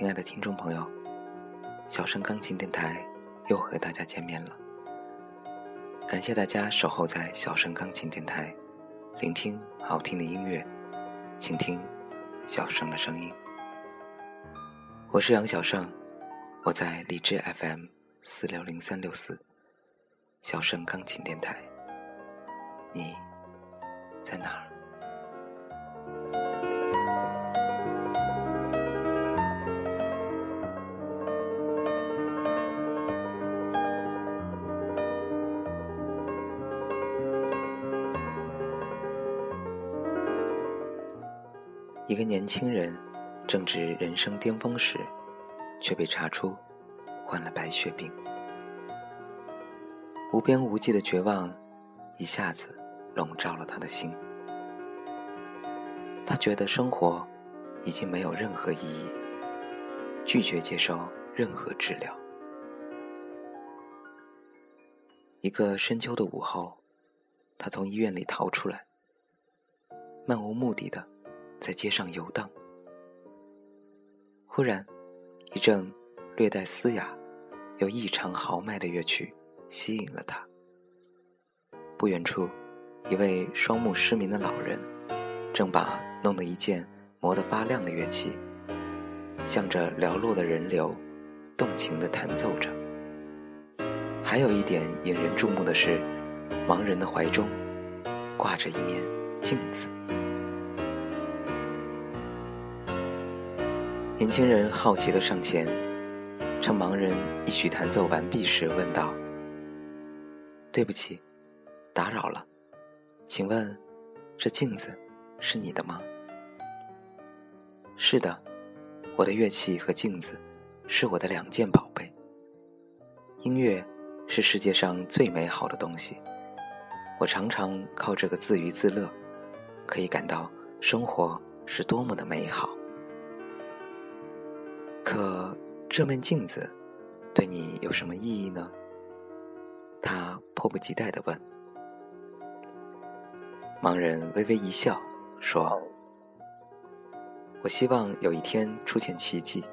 亲爱的听众朋友，小声钢琴电台又和大家见面了。感谢大家守候在小声钢琴电台，聆听好听的音乐，倾听小声的声音。我是杨小胜，我在荔枝 FM 四六零三六四小声钢琴电台。你在哪儿？一个年轻人正值人生巅峰时，却被查出患了白血病。无边无际的绝望一下子笼罩了他的心。他觉得生活已经没有任何意义，拒绝接受任何治疗。一个深秋的午后，他从医院里逃出来，漫无目的的。在街上游荡，忽然，一阵略带嘶哑又异常豪迈的乐曲吸引了他。不远处，一位双目失明的老人正把弄得一件磨得发亮的乐器，向着寥落的人流，动情地弹奏着。还有一点引人注目的是，盲人的怀中挂着一面镜子。年轻人好奇的上前，趁盲人一曲弹奏完毕时问道：“对不起，打扰了，请问，这镜子是你的吗？”“是的，我的乐器和镜子是我的两件宝贝。音乐是世界上最美好的东西，我常常靠这个自娱自乐，可以感到生活是多么的美好。”可这面镜子，对你有什么意义呢？他迫不及待地问。盲人微微一笑，说：“我希望有一天出现奇迹，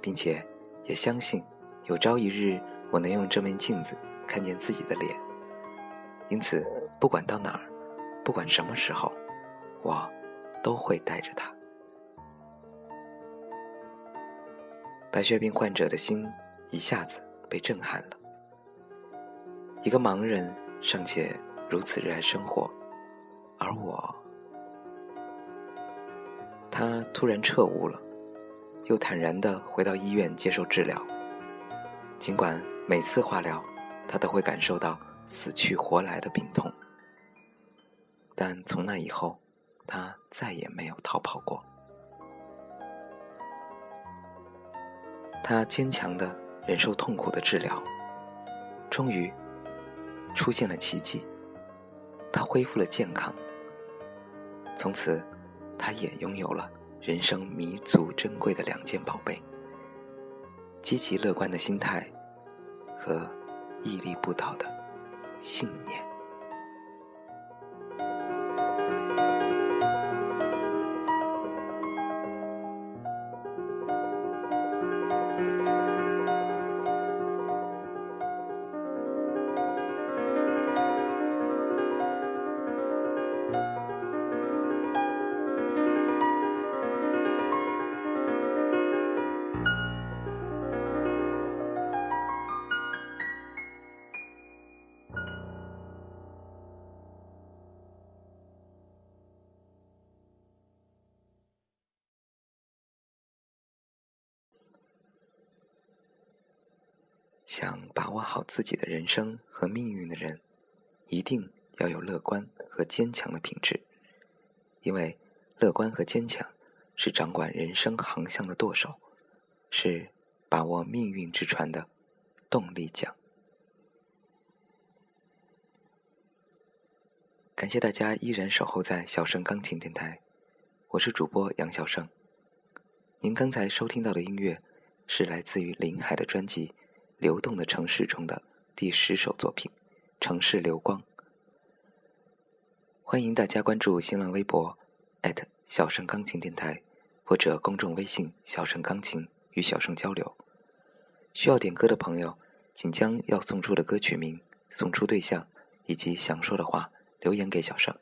并且也相信有朝一日我能用这面镜子看见自己的脸。因此，不管到哪儿，不管什么时候，我都会带着它。”白血病患者的心一下子被震撼了。一个盲人尚且如此热爱生活，而我……他突然彻悟了，又坦然地回到医院接受治疗。尽管每次化疗，他都会感受到死去活来的病痛，但从那以后，他再也没有逃跑过。他坚强的忍受痛苦的治疗，终于出现了奇迹。他恢复了健康，从此，他也拥有了人生弥足珍贵的两件宝贝：积极乐观的心态和屹立不倒的信念。想把握好自己的人生和命运的人，一定要有乐观和坚强的品质，因为乐观和坚强是掌管人生航向的舵手，是把握命运之船的动力桨。感谢大家依然守候在小声钢琴电台，我是主播杨小胜。您刚才收听到的音乐是来自于林海的专辑。流动的城市中的第十首作品《城市流光》，欢迎大家关注新浪微博小声钢琴电台，或者公众微信“小盛钢琴”与小盛交流。需要点歌的朋友，请将要送出的歌曲名、送出对象以及想说的话留言给小盛。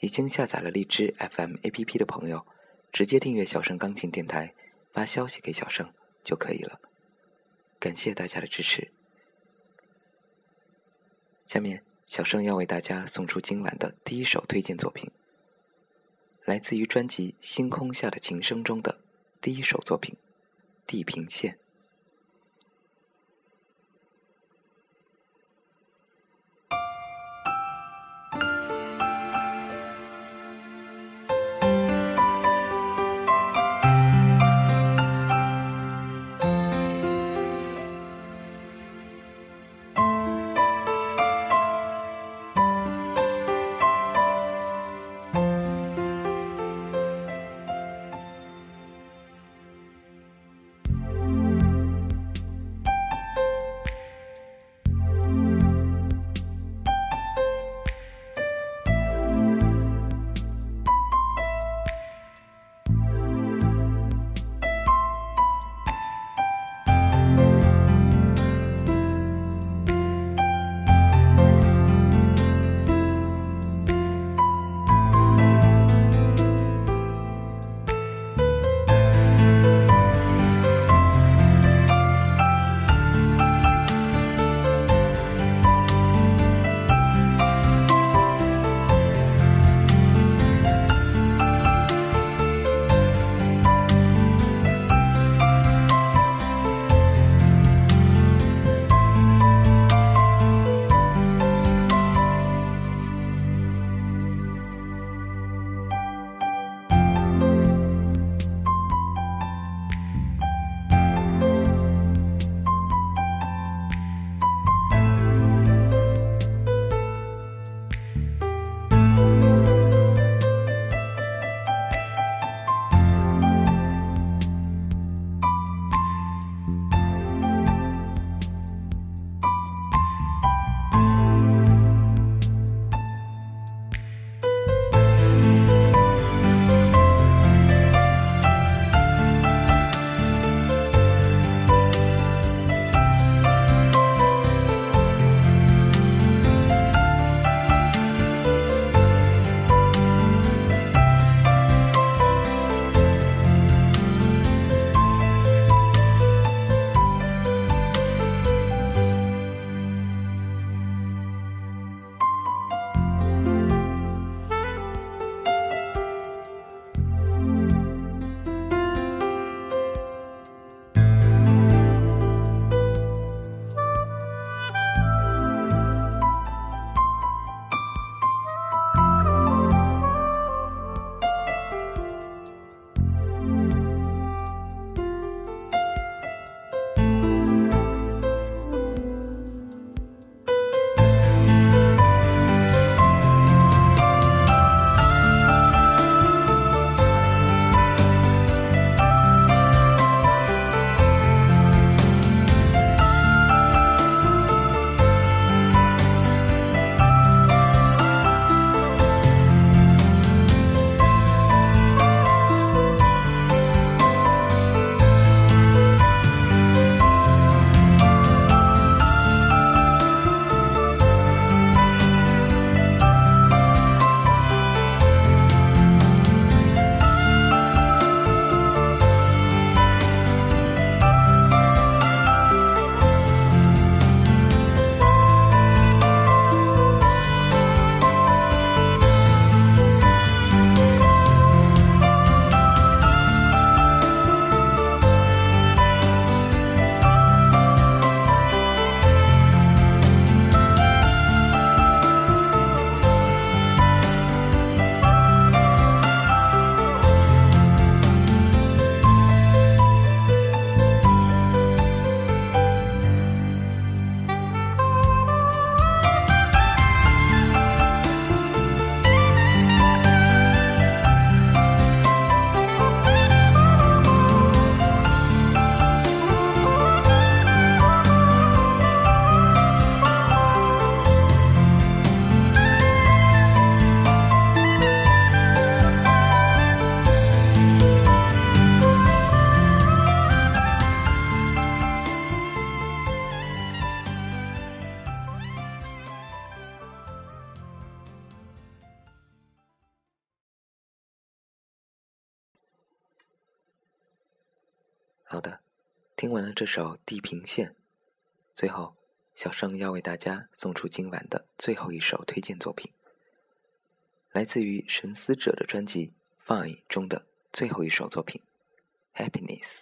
已经下载了荔枝 FM APP 的朋友，直接订阅小盛钢琴电台，发消息给小盛就可以了。感谢大家的支持。下面，小盛要为大家送出今晚的第一首推荐作品，来自于专辑《星空下的琴声》中的第一首作品《地平线》。听完了这首《地平线》，最后小生要为大家送出今晚的最后一首推荐作品，来自于神思者的专辑《Fine》中的最后一首作品《Happiness》。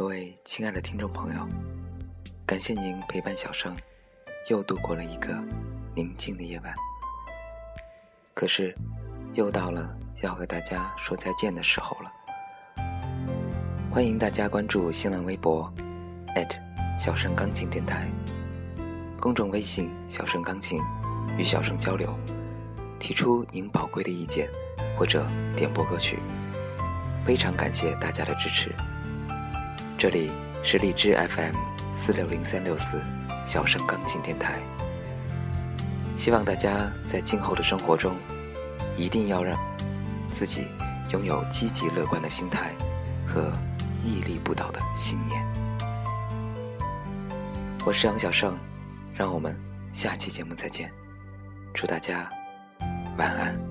各位亲爱的听众朋友，感谢您陪伴小生，又度过了一个宁静的夜晚。可是，又到了要和大家说再见的时候了。欢迎大家关注新浪微博小生钢琴电台，公众微信小盛钢琴，与小生交流，提出您宝贵的意见或者点播歌曲。非常感谢大家的支持。这里是荔枝 FM 四六零三六四小盛钢琴电台。希望大家在今后的生活中，一定要让自己拥有积极乐观的心态和屹立不倒的信念。我是杨小盛，让我们下期节目再见。祝大家晚安。